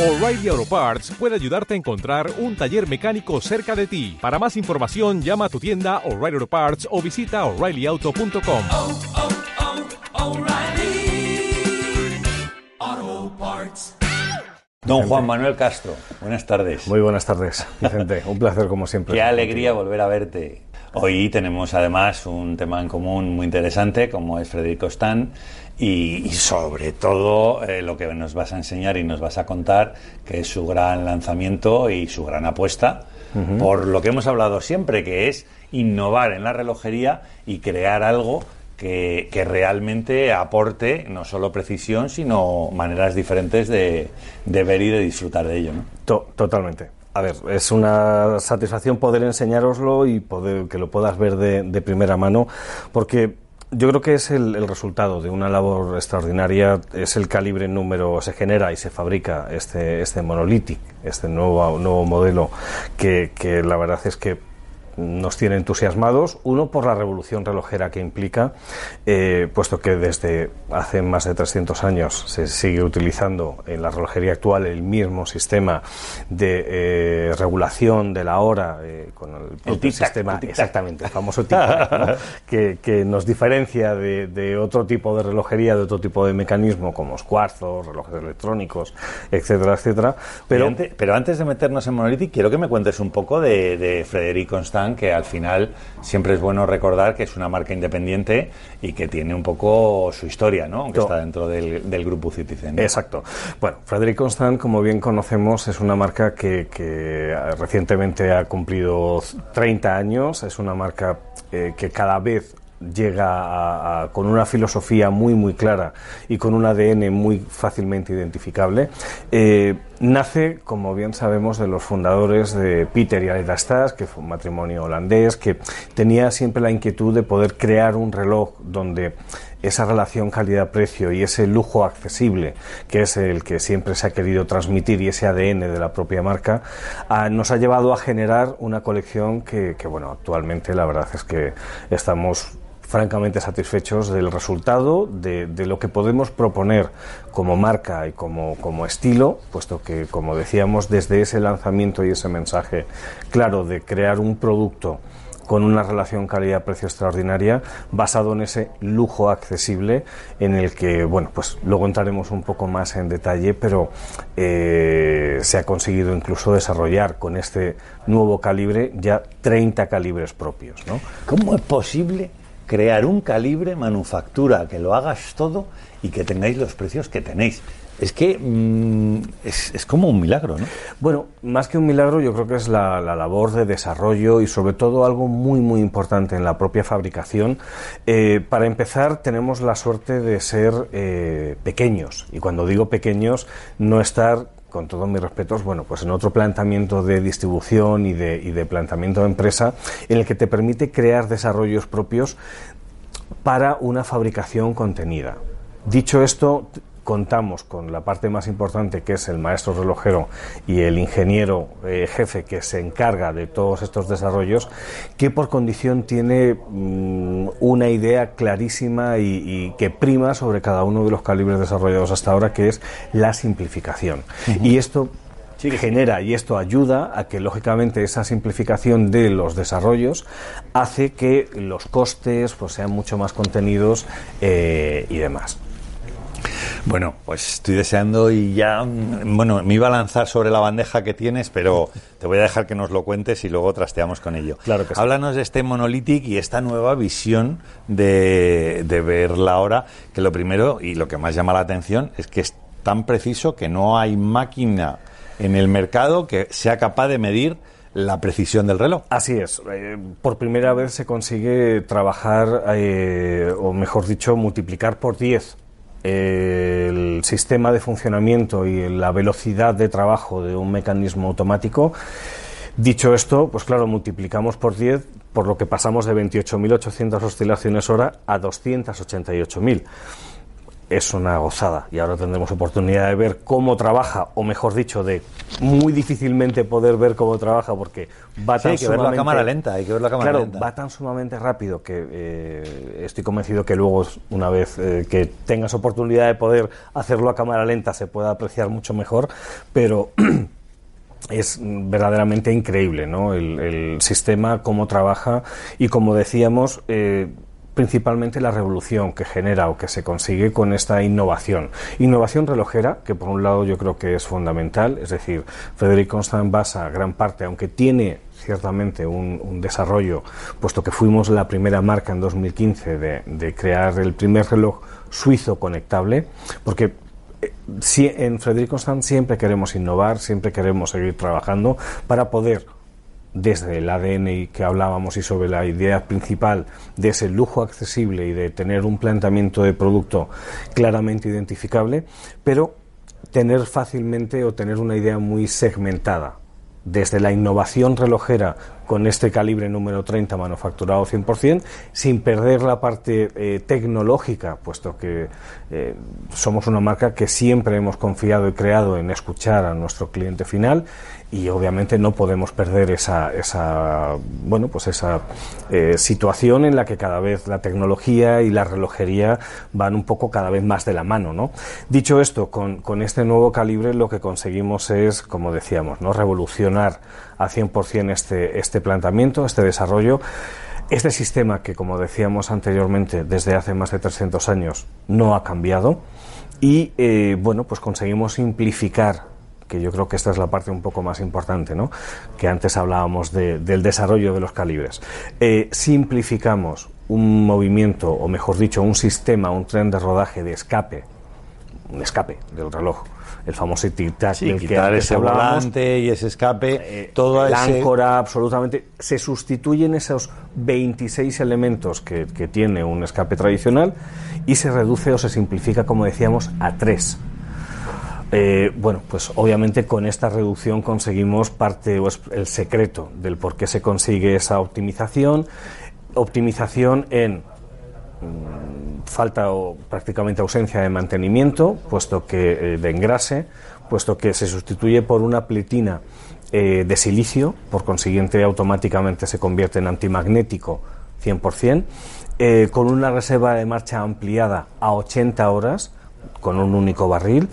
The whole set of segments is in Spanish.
O'Reilly Auto Parts puede ayudarte a encontrar un taller mecánico cerca de ti. Para más información, llama a tu tienda O'Reilly Auto Parts o visita oreillyauto.com. oh, oh, Parts. Don Juan Manuel Castro, buenas tardes. Muy buenas tardes, Vicente. Un placer como siempre. Qué alegría volver a verte. Hoy tenemos además un tema en común muy interesante como es Federico Stan y, y sobre todo eh, lo que nos vas a enseñar y nos vas a contar que es su gran lanzamiento y su gran apuesta por lo que hemos hablado siempre que es innovar en la relojería y crear algo que, que realmente aporte no solo precisión sino maneras diferentes de, de ver y de disfrutar de ello. ¿no? To- totalmente. A ver, es una satisfacción poder enseñároslo y poder que lo puedas ver de, de primera mano, porque yo creo que es el, el resultado de una labor extraordinaria, es el calibre número, se genera y se fabrica este, este Monolithic, este nuevo, nuevo modelo, que, que la verdad es que nos tiene entusiasmados, uno por la revolución relojera que implica, eh, puesto que desde hace más de 300 años se sigue utilizando en la relojería actual el mismo sistema de eh, regulación de la hora eh, con el, propio sistema, el exactamente, el famoso que, que nos diferencia de, de otro tipo de relojería, de otro tipo de mecanismo como los cuarzos, relojes electrónicos, etcétera, etcétera. Pero, Pero antes, pero antes de meternos en Monolithic, quiero que me cuentes un poco de, de Frederic Constant, que al final siempre es bueno recordar que es una marca independiente y que tiene un poco su historia, ¿no? Aunque está dentro del, del grupo Citizen. ¿no? Exacto. Bueno, Frederic Constant, como bien conocemos, es una marca que, que eh, recientemente ha cumplido 30 años. Es una marca eh, que cada vez llega a- a- con una filosofía muy muy clara y con un ADN muy fácilmente identificable. Eh, nace, como bien sabemos, de los fundadores de Peter y Alida Stas, que fue un matrimonio holandés, que tenía siempre la inquietud de poder crear un reloj donde esa relación calidad-precio y ese lujo accesible, que es el que siempre se ha querido transmitir y ese ADN de la propia marca, ah, nos ha llevado a generar una colección que, bueno, actualmente la verdad es que estamos francamente satisfechos del resultado, de, lo que podemos proponer como marca y como, como estilo, puesto que, como decíamos, desde ese lanzamiento y ese mensaje claro de crear un producto con una relación calidad-precio extraordinaria, basado en ese lujo accesible en el que, bueno, pues luego entraremos un poco más en detalle, pero eh, se ha conseguido incluso desarrollar con este nuevo calibre ya 30 calibres propios, ¿no? ¿Cómo es posible crear un calibre, manufactura, que lo hagas todo y que tengáis los precios que tenéis? Es que mm, es, es como un milagro, ¿no? Bueno, más que un milagro, yo creo que es la, la labor de desarrollo y sobre todo algo muy, muy importante en la propia fabricación. Eh, para empezar, tenemos la suerte de ser eh, pequeños. Y cuando digo pequeños, no estar con todos mis respetos, bueno, pues en otro planteamiento de distribución y de, y de planteamiento de empresa en el que te permite crear desarrollos propios para una fabricación contenida. Dicho esto, contamos con la parte más importante que es el maestro relojero y el ingeniero eh, jefe que se encarga de todos estos desarrollos, que por condición tiene mm, una idea clarísima y, y que prima sobre cada uno de los calibres desarrollados hasta ahora, que es la simplificación. Y esto genera y esto ayuda a que lógicamente esa simplificación de los desarrollos hace que los costes pues sean mucho más contenidos eh, y demás. Bueno, pues estoy deseando y ya, mm, bueno, me iba a lanzar sobre la bandeja que tienes, pero te voy a dejar que nos lo cuentes y luego trasteamos con ello. Claro que sí. Háblanos de este Monolithic y esta nueva visión de, de ver la hora, que lo primero y lo que más llama la atención es que es tan preciso que no hay máquina en el mercado que sea capaz de medir la precisión del reloj. Así es. eh, por primera vez se consigue trabajar, eh, o mejor dicho, multiplicar por 10 eh, el sistema de funcionamiento y la velocidad de trabajo de un mecanismo automático. Dicho esto, pues claro, multiplicamos por 10, por lo que pasamos de 28.800 oscilaciones hora a 288.000. es una gozada y ahora tendremos oportunidad de ver cómo trabaja, o mejor dicho, de muy difícilmente poder ver cómo trabaja porque va Sí, tan hay que ver la sumamente- cámara lenta, hay que ver la cámara claro, lenta. va tan sumamente rápido que eh, estoy convencido que luego, una vez eh, que tengas oportunidad de poder hacerlo a cámara lenta, se pueda apreciar mucho mejor, pero es verdaderamente increíble ¿no? el, el sistema, cómo trabaja y como decíamos, eh, principalmente la revolución que genera o que se consigue con esta innovación. Innovación relojera, que por un lado yo creo que es fundamental, es decir, Frederic Constant basa gran parte, aunque tiene ciertamente un, desarrollo, puesto que fuimos la primera marca en 2015 de, crear el primer reloj suizo conectable, porque eh, sí, en Frederic Constant siempre queremos innovar, siempre queremos seguir trabajando para poder, desde el ADN que hablábamos y sobre la idea principal de ese lujo accesible y de tener un planteamiento de producto claramente identificable, pero tener fácilmente o tener una idea muy segmentada desde la innovación relojera con este calibre número 30 manufacturado 100%, sin perder la parte eh, tecnológica, puesto que eh, somos una marca que siempre hemos confiado y creado en escuchar a nuestro cliente final y obviamente no podemos perder esa, esa bueno pues esa eh, situación en la que cada vez la tecnología y la relojería van un poco cada vez más de la mano ¿no? dicho esto con, con este nuevo calibre lo que conseguimos es como decíamos no revolucionar a 100% este, este planteamiento este desarrollo este sistema que como decíamos anteriormente desde hace más de 300 años no ha cambiado y eh, bueno pues conseguimos simplificar que yo creo que esta es la parte un poco más importante, ¿no? que antes hablábamos de- del desarrollo de los calibres. Eh, simplificamos un movimiento, o mejor dicho, un sistema, un tren de rodaje de escape, un escape del reloj, el famoso tic-tac Sí, del que antes ese volante y ese escape, eh, todo el ese... áncora, absolutamente. Se sustituyen esos 26 elementos que, que tiene un escape tradicional y se reduce o se simplifica, como decíamos, a tres. Eh, bueno, pues obviamente con esta reducción conseguimos parte o es el secreto del por qué se consigue esa optimización. Optimización en mm, falta o prácticamente ausencia de mantenimiento, puesto que eh, de engrase, puesto que se sustituye por una pletina eh, de silicio, por consiguiente automáticamente se convierte en antimagnético 100%, eh, con una reserva de marcha ampliada a 80 horas, con un único barril.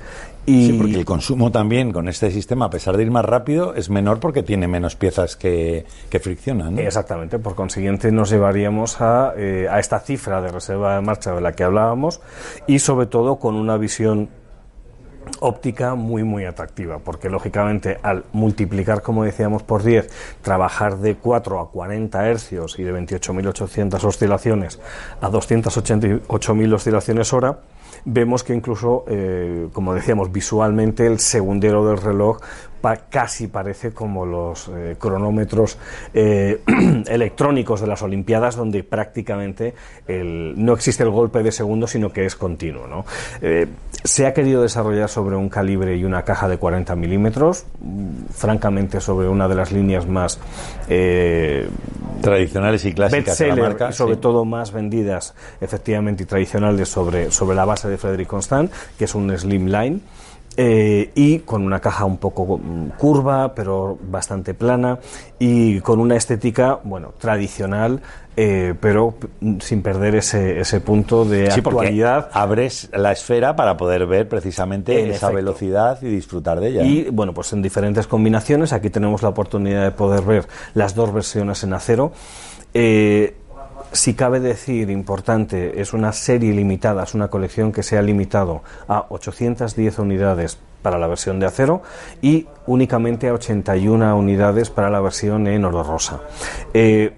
Y Sí, porque el consumo también con este sistema, a pesar de ir más rápido, es menor porque tiene menos piezas que, que friccionan. ¿no? Exactamente, por consiguiente nos llevaríamos a, eh, a esta cifra de reserva de marcha de la que hablábamos y sobre todo con una visión óptica muy muy atractiva porque lógicamente al multiplicar como decíamos por 10 trabajar de 4 a 40 hercios y de 28.800 oscilaciones a 288.000 oscilaciones hora vemos que incluso eh, como decíamos visualmente el segundero del reloj pa- casi parece como los eh, cronómetros eh, electrónicos de las Olimpiadas, donde prácticamente el- no existe el golpe de segundo, sino que es continuo. ¿no? Se ha querido desarrollar sobre un calibre y una caja de 40 milímetros, francamente sobre una de las líneas más Tradicionales y clásicas de la marca. y sobre sí. todo más vendidas efectivamente y tradicionales sobre, sobre la base de Frederic Constant, que es un Slimline. eh, y con una caja un poco mm, curva, pero bastante plana, y con una estética, bueno, tradicional, eh, pero mm, sin perder ese, ese punto de Sí, actualidad. abres la esfera para poder ver precisamente En esa efecto. velocidad y disfrutar de ella. Y bueno, pues en diferentes combinaciones. Aquí tenemos la oportunidad de poder ver las dos versiones en acero. Eh, si cabe decir, importante, es una serie limitada, es una colección que se ha limitado a 810 unidades para la versión de acero y únicamente a 81 unidades para la versión en oro rosa. Eh,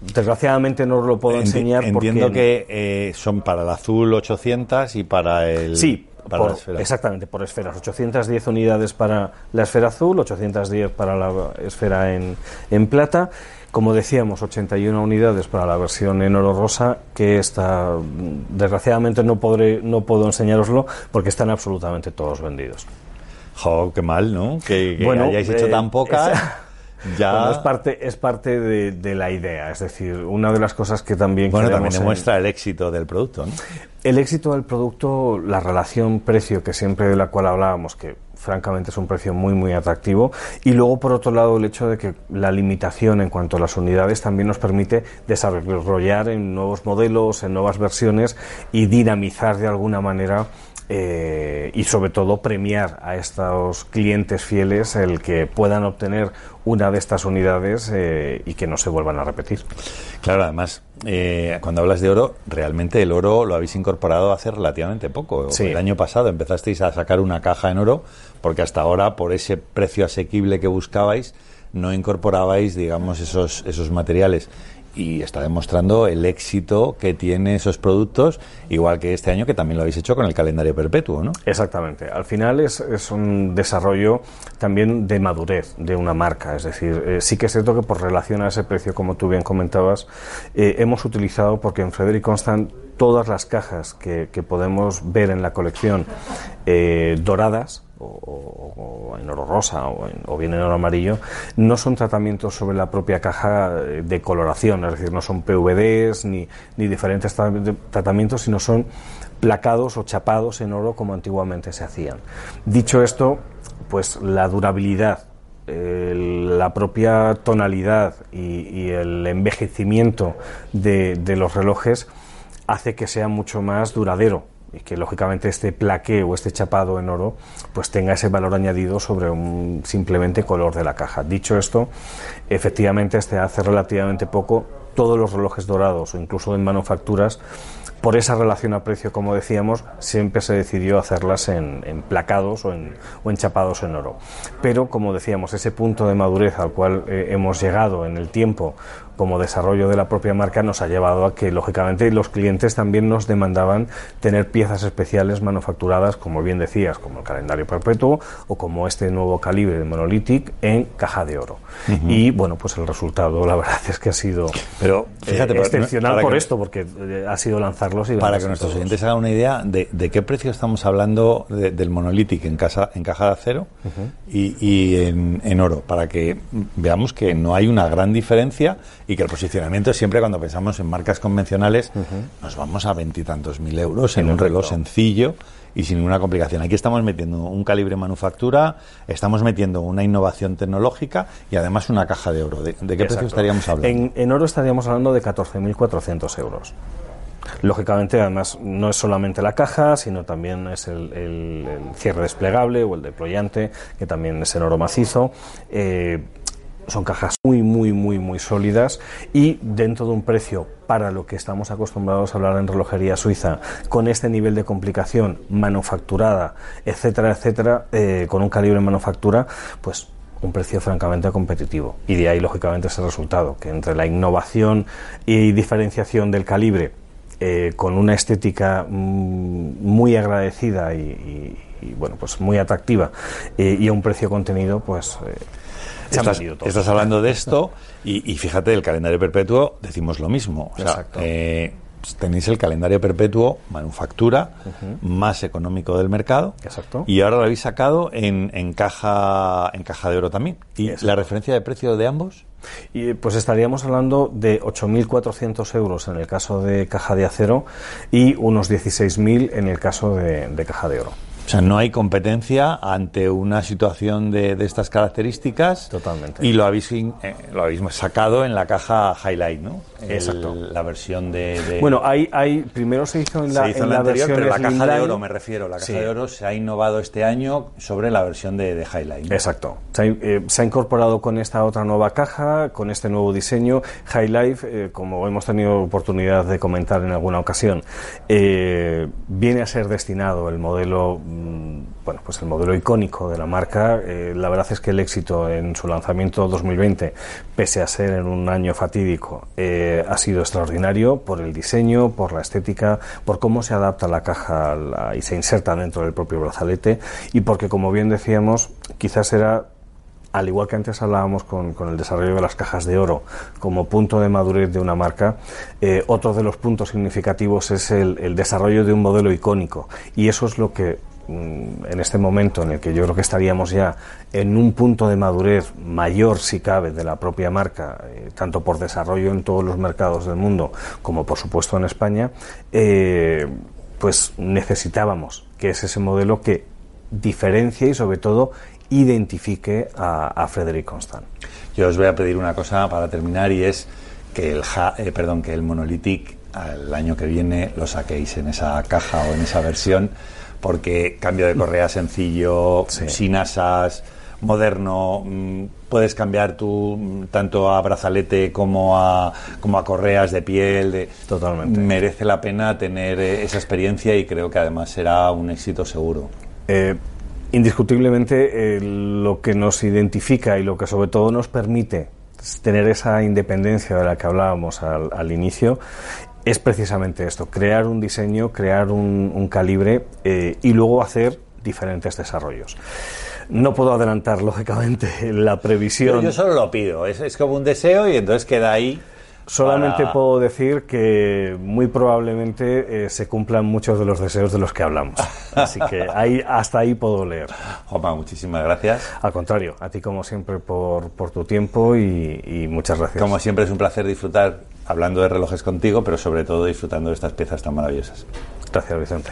desgraciadamente no os lo puedo Enti- enseñar Entiendo porque que eh, son para el azul 800 y para el. Sí, para por- la esfera. exactamente, por esferas. 810 unidades para la esfera azul, 810 para la esfera en, en plata. Como decíamos, 81 unidades para la versión en oro rosa, que está, desgraciadamente no, podré, no puedo enseñaroslo porque están absolutamente todos vendidos. Jo, qué mal, ¿no? Que, que Bueno, hayáis hecho eh, tan pocas. esa- Ya- Bueno, es parte, es parte de, de la idea. Es decir, una de las cosas que también Bueno, también en- demuestra el éxito del producto, ¿no? el éxito del producto, la relación precio que siempre de la cual hablábamos, que francamente es un precio muy muy atractivo, y luego por otro lado el hecho de que la limitación en cuanto a las unidades también nos permite desarrollar en nuevos modelos, en nuevas versiones y dinamizar de alguna manera eh, y sobre todo premiar a estos clientes fieles el que puedan obtener una de estas unidades eh, y que no se vuelvan a repetir. Claro, además, eh, cuando hablas de oro, realmente el oro lo habéis incorporado hace relativamente poco. Sí. El año pasado empezasteis a sacar una caja en oro, porque hasta ahora, por ese precio asequible que buscabais, no incorporabais, digamos, esos, esos materiales. Y está demostrando el éxito que tiene esos productos, igual que este año, que también lo habéis hecho con el calendario perpetuo, ¿no? Exactamente. Al final es, es un desarrollo también de madurez de una marca. Es decir, eh, sí que es cierto que por relación a ese precio, como tú bien comentabas, eh, hemos utilizado, porque en Frederic Constant todas las cajas que, que podemos ver en la colección eh, doradas, o, en oro rosa o, en- o bien en oro amarillo, no son tratamientos sobre la propia caja de coloración, es decir, no son PVDs ni, ni diferentes tra- tratamientos, sino son placados o chapados en oro como antiguamente se hacían. Dicho esto, pues la durabilidad la propia tonalidad y, y el envejecimiento de, de los relojes hace que sea mucho más duradero y que lógicamente este plaqué o este chapado en oro pues tenga ese valor añadido sobre un simplemente color de la caja. Dicho esto, efectivamente este hace relativamente poco todos los relojes dorados o incluso en manufacturas por esa relación a precio, como decíamos, siempre se decidió hacerlas en, en placados o en, o en chapados en oro. Pero, como decíamos, ese punto de madurez al cual eh, hemos llegado en el tiempo como desarrollo de la propia marca nos ha llevado a que, lógicamente, los clientes también nos demandaban tener piezas especiales manufacturadas, como bien decías, como el calendario perpetuo o como este nuevo calibre de Monolithic en caja de oro. Y, bueno, pues el resultado, la verdad es que ha sido Pero, fíjate, eh, para- excepcional por que- esto, porque eh, ha sido lanzarlos y Para que nuestros oyentes hagan una idea de, de qué precio estamos hablando de- del monolítico en, casa, en caja de acero y, y en, en oro, para que veamos que no hay una gran diferencia y que el posicionamiento siempre cuando pensamos en marcas convencionales nos vamos a veintitantos mil euros en un reloj sencillo y sin ninguna complicación. Aquí estamos metiendo un calibre manufactura, estamos metiendo una innovación tecnológica y además una caja de oro. ¿De, de qué precio estaríamos hablando? En, en oro estaríamos hablando de 14.400 euros. Lógicamente, además, no es solamente la caja, sino también es el, el- el cierre desplegable o el deployante, que también es en oro macizo. Eh, son cajas muy, muy, muy, muy sólidas y dentro de un precio para lo que estamos acostumbrados a hablar en relojería suiza, con este nivel de complicación manufacturada, etcétera, etcétera, eh, con un calibre manufactura, pues un precio francamente competitivo. Y de ahí, lógicamente, ese resultado, que entre la innovación y diferenciación del calibre, eh, con una estética mm, muy agradecida y, bueno, pues muy atractiva, eh, y a un precio contenido, pues se Estás, vendido todos. estás hablando de esto y, y fíjate, el calendario perpetuo decimos lo mismo. O sea, Exacto. eh, tenéis el calendario perpetuo manufactura más económico del mercado Exacto. y ahora lo habéis sacado en, en caja en caja de oro también. ¿Y Exacto. la referencia de precio de ambos? Y pues estaríamos hablando de 8.400 euros en el caso de caja de acero y unos 16.000 en el caso de, de caja de oro. O sea, no hay competencia ante una situación de, de estas características. Totalmente. Y lo habéis, eh, lo habéis sacado en la caja Highlight, ¿no? El- Exacto. la versión de... de- Bueno, hay, hay, primero se hizo en la, se hizo en en la la anterior, versión pero la caja de oro me refiero. La caja Sí. de oro se ha innovado este año sobre la versión de, de Highlight. ¿no? Exacto. Se ha, eh, se ha incorporado con esta otra nueva caja, con este nuevo diseño. High Life, eh, como hemos tenido oportunidad de comentar en alguna ocasión, eh, viene a ser destinado el modelo, bueno, pues el modelo icónico de la marca. Eh, la verdad es que el éxito en su lanzamiento 2020, pese a ser en un año fatídico, eh, ha sido extraordinario por el diseño, por la estética, por cómo se adapta la caja y se inserta dentro del propio brazalete y porque, como bien decíamos, quizás era al igual que antes hablábamos con, el desarrollo de las cajas de oro como punto de madurez de una marca, eh, otro de los puntos significativos es el, desarrollo de un modelo icónico. Y eso es lo que mm, en este momento en el que yo creo que estaríamos ya en un punto de madurez mayor, si cabe, de la propia marca, eh, tanto por desarrollo en todos los mercados del mundo como por supuesto en España, eh, pues necesitábamos que es ese modelo que diferencie y sobre todo identifique a, a Frederick Constant. Yo os voy a pedir una cosa para terminar y es que el, ja- eh, perdón, que el Monolithic el año que viene lo saquéis en esa caja o en esa versión porque cambio de correa sencillo, Sí. sin asas, moderno, mm, puedes cambiar tú mm, tanto a brazalete como a, como a correas de piel. de- Totalmente. Merece la pena tener eh, esa experiencia y creo que además será un éxito seguro. Eh, indiscutiblemente eh, lo que nos identifica y lo que sobre todo nos permite tener esa independencia de la que hablábamos al, al inicio es precisamente esto, crear un diseño, crear un, un calibre eh, y luego hacer diferentes desarrollos. No puedo adelantar, lógicamente, la previsión. yo solo lo pido, es, es como un deseo y entonces queda ahí. Solamente para- puedo decir que muy probablemente eh, se cumplan muchos de los deseos de los que hablamos. Así que ahí, hasta ahí puedo leer. Juanma, muchísimas gracias. Al contrario, a ti como siempre por, por tu tiempo y, y muchas gracias. Como siempre es un placer disfrutar hablando de relojes contigo, pero sobre todo disfrutando de estas piezas tan maravillosas. Gracias, Vicente.